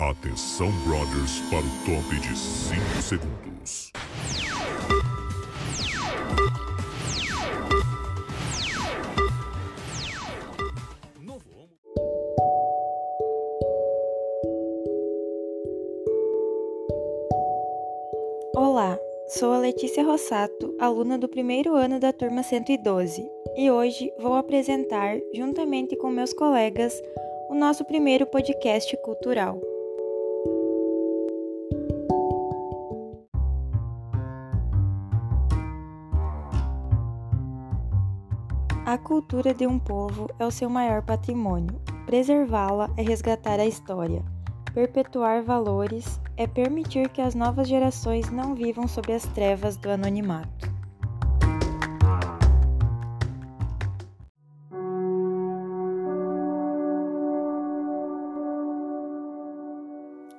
Atenção, brothers, para o top de 5 segundos. Olá, sou a Letícia Rossato, aluna do primeiro ano da turma 112, e hoje vou apresentar, juntamente com meus colegas, o nosso primeiro podcast cultural. A cultura de um povo é o seu maior patrimônio. Preservá-la é resgatar a história. Perpetuar valores é permitir que as novas gerações não vivam sob as trevas do anonimato.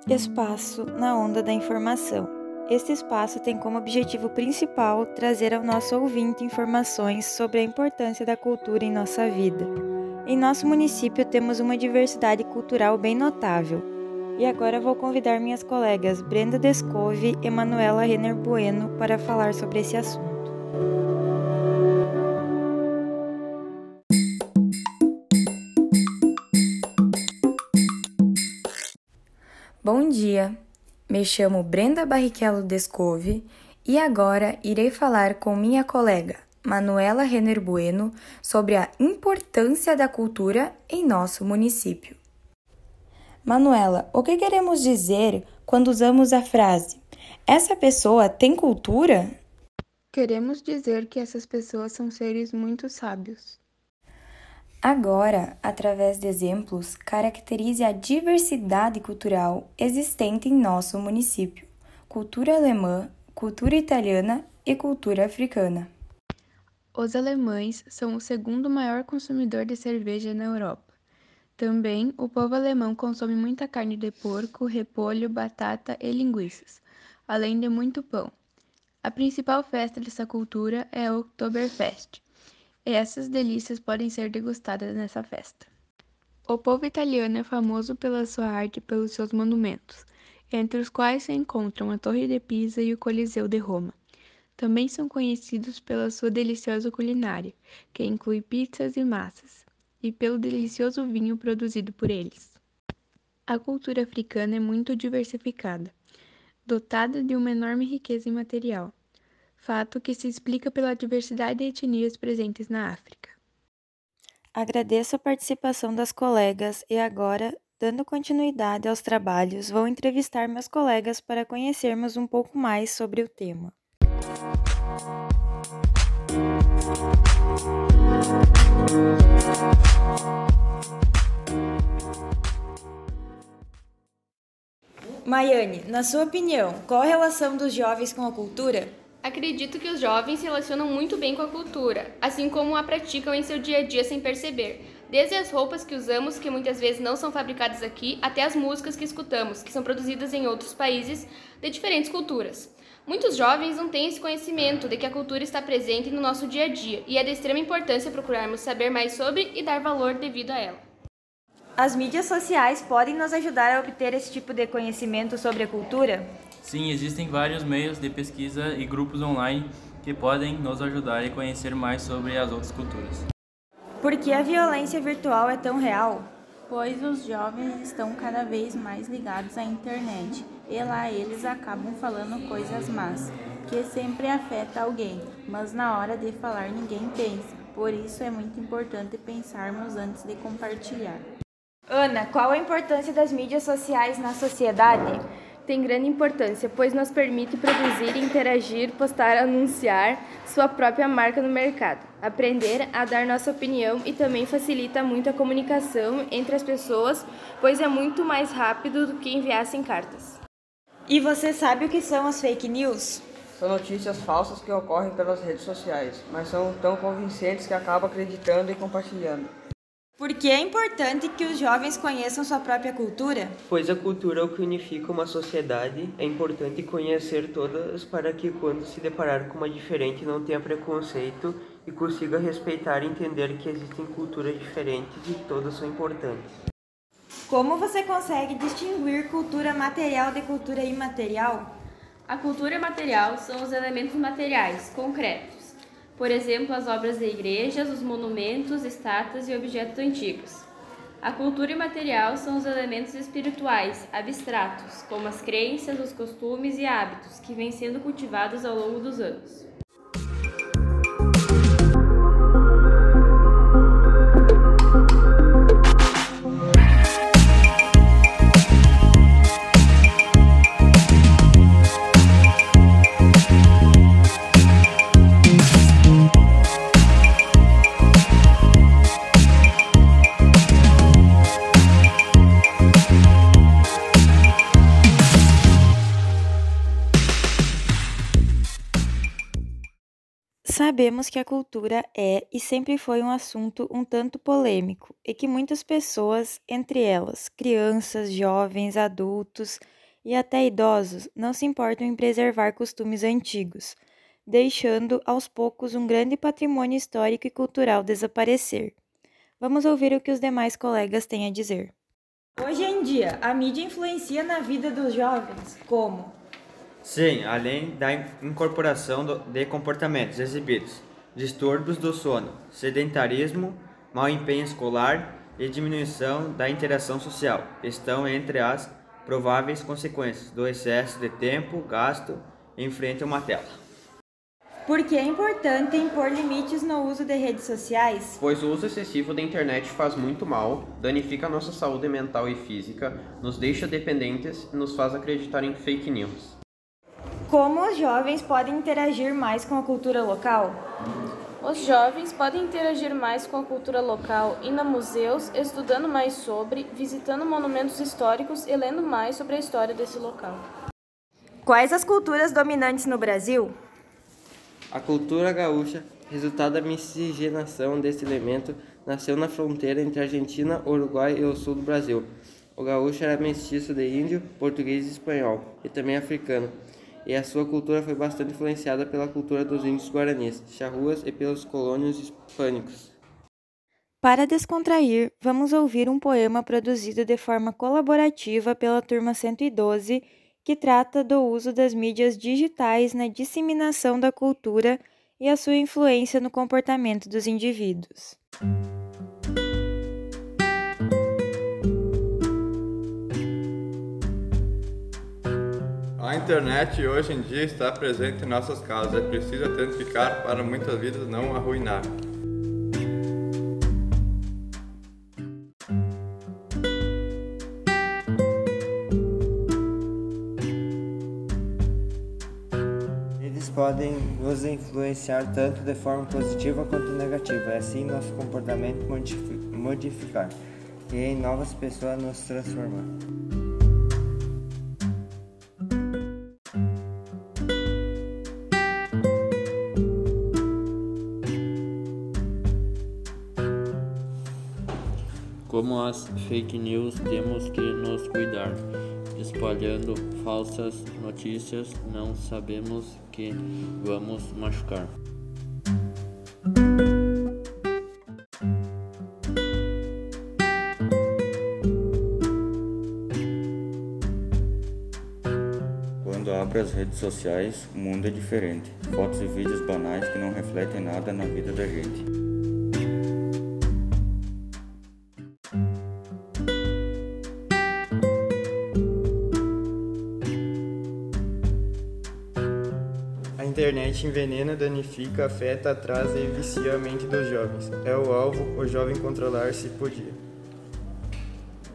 Espaço na onda da informação. Este espaço tem como objetivo principal trazer ao nosso ouvinte informações sobre a importância da cultura em nossa vida. Em nosso município temos uma diversidade cultural bem notável. E agora vou convidar minhas colegas Brenda Descove e Manuela Renner Bueno para falar sobre esse assunto. Bom dia! Me chamo Brenda Barrichello Descove e agora irei falar com minha colega Manuela Renner Bueno sobre a importância da cultura em nosso município. Manuela, o que queremos dizer quando usamos a frase essa pessoa tem cultura? Queremos dizer que essas pessoas são seres muito sábios. Agora, através de exemplos, caracterize a diversidade cultural existente em nosso município: cultura alemã, cultura italiana e cultura africana. Os alemães são o segundo maior consumidor de cerveja na Europa. Também, o povo alemão consome muita carne de porco, repolho, batata e linguiças, além de muito pão. A principal festa dessa cultura é o Oktoberfest e essas delícias podem ser degustadas nessa festa. O povo italiano é famoso pela sua arte e pelos seus monumentos, entre os quais se encontram a Torre de Pisa e o Coliseu de Roma. Também são conhecidos pela sua deliciosa culinária, que inclui pizzas e massas, e pelo delicioso vinho produzido por eles. A cultura africana é muito diversificada, dotada de uma enorme riqueza imaterial fato que se explica pela diversidade de etnias presentes na África. Agradeço a participação das colegas e agora, dando continuidade aos trabalhos, vou entrevistar meus colegas para conhecermos um pouco mais sobre o tema. Maiane, na sua opinião, qual a relação dos jovens com a cultura? Acredito que os jovens se relacionam muito bem com a cultura, assim como a praticam em seu dia a dia sem perceber. Desde as roupas que usamos, que muitas vezes não são fabricadas aqui, até as músicas que escutamos, que são produzidas em outros países de diferentes culturas. Muitos jovens não têm esse conhecimento de que a cultura está presente no nosso dia a dia e é de extrema importância procurarmos saber mais sobre e dar valor devido a ela. As mídias sociais podem nos ajudar a obter esse tipo de conhecimento sobre a cultura? Sim, existem vários meios de pesquisa e grupos online que podem nos ajudar a conhecer mais sobre as outras culturas. Por que a violência virtual é tão real? Pois os jovens estão cada vez mais ligados à internet e lá eles acabam falando coisas más, que sempre afeta alguém, mas na hora de falar ninguém pensa. Por isso é muito importante pensarmos antes de compartilhar. Ana, qual a importância das mídias sociais na sociedade? Tem grande importância, pois nos permite produzir, interagir, postar, anunciar sua própria marca no mercado, aprender a dar nossa opinião e também facilita muito a comunicação entre as pessoas, pois é muito mais rápido do que enviassem cartas. E você sabe o que são as fake news? São notícias falsas que ocorrem pelas redes sociais, mas são tão convincentes que acaba acreditando e compartilhando. Por que é importante que os jovens conheçam sua própria cultura? Pois a cultura é o que unifica uma sociedade. É importante conhecer todas para que, quando se deparar com uma diferente, não tenha preconceito e consiga respeitar e entender que existem culturas diferentes e todas são importantes. Como você consegue distinguir cultura material de cultura imaterial? A cultura material são os elementos materiais, concretos. Por exemplo, as obras de igrejas, os monumentos, estátuas e objetos antigos. A cultura imaterial são os elementos espirituais, abstratos, como as crenças, os costumes e hábitos que vêm sendo cultivados ao longo dos anos. Sabemos que a cultura é e sempre foi um assunto um tanto polêmico e que muitas pessoas, entre elas crianças, jovens, adultos e até idosos, não se importam em preservar costumes antigos, deixando aos poucos um grande patrimônio histórico e cultural desaparecer. Vamos ouvir o que os demais colegas têm a dizer. Hoje em dia, a mídia influencia na vida dos jovens como Sim, além da incorporação de comportamentos exibidos, distúrbios do sono, sedentarismo, mau empenho escolar e diminuição da interação social estão entre as prováveis consequências do excesso de tempo gasto em frente a uma tela. Por que é importante impor limites no uso de redes sociais? Pois o uso excessivo da internet faz muito mal, danifica a nossa saúde mental e física, nos deixa dependentes e nos faz acreditar em fake news. Como os jovens podem interagir mais com a cultura local? Os jovens podem interagir mais com a cultura local, indo a museus, estudando mais sobre, visitando monumentos históricos e lendo mais sobre a história desse local. Quais as culturas dominantes no Brasil? A cultura gaúcha, resultado da miscigenação desse elemento, nasceu na fronteira entre Argentina, Uruguai e o sul do Brasil. O gaúcho era mestiço de índio, português e espanhol, e também africano e a sua cultura foi bastante influenciada pela cultura dos índios guaranis, charruas e pelos colônios hispânicos. Para descontrair, vamos ouvir um poema produzido de forma colaborativa pela Turma 112, que trata do uso das mídias digitais na disseminação da cultura e a sua influência no comportamento dos indivíduos. A internet hoje em dia está presente em nossas casas. É preciso identificar para muitas vidas não arruinar. Eles podem nos influenciar tanto de forma positiva quanto negativa, e assim nosso comportamento modificar e em novas pessoas nos transformar. Como as fake news, temos que nos cuidar. Espalhando falsas notícias, não sabemos que vamos machucar. Quando abro as redes sociais, o mundo é diferente. Fotos e vídeos banais que não refletem nada na vida da gente. Envenena, danifica, afeta, atrasa e vicia a mente dos jovens. É o alvo, o jovem controlar-se podia.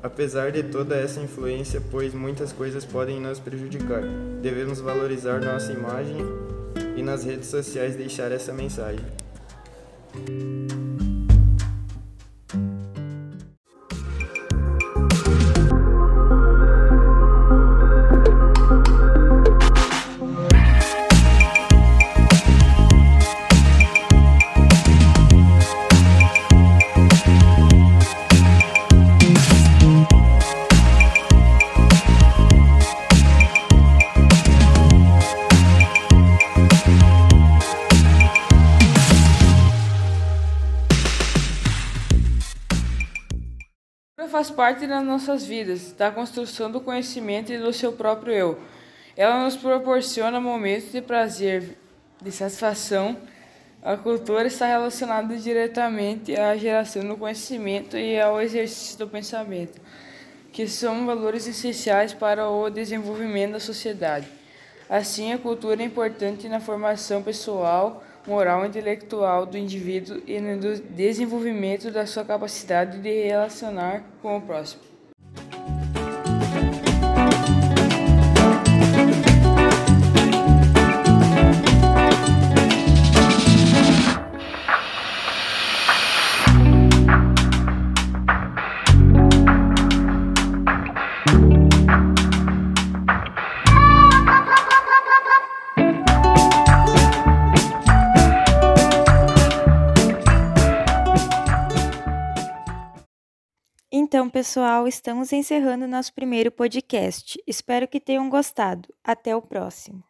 Apesar de toda essa influência, pois muitas coisas podem nos prejudicar, devemos valorizar nossa imagem e nas redes sociais deixar essa mensagem. Faz parte das nossas vidas, da construção do conhecimento e do seu próprio eu. Ela nos proporciona momentos de prazer, de satisfação. A cultura está relacionada diretamente à geração do conhecimento e ao exercício do pensamento, que são valores essenciais para o desenvolvimento da sociedade. Assim, a cultura é importante na formação pessoal, moral intelectual do indivíduo e no desenvolvimento da sua capacidade de relacionar com o próximo. Então, pessoal, estamos encerrando nosso primeiro podcast. Espero que tenham gostado. Até o próximo.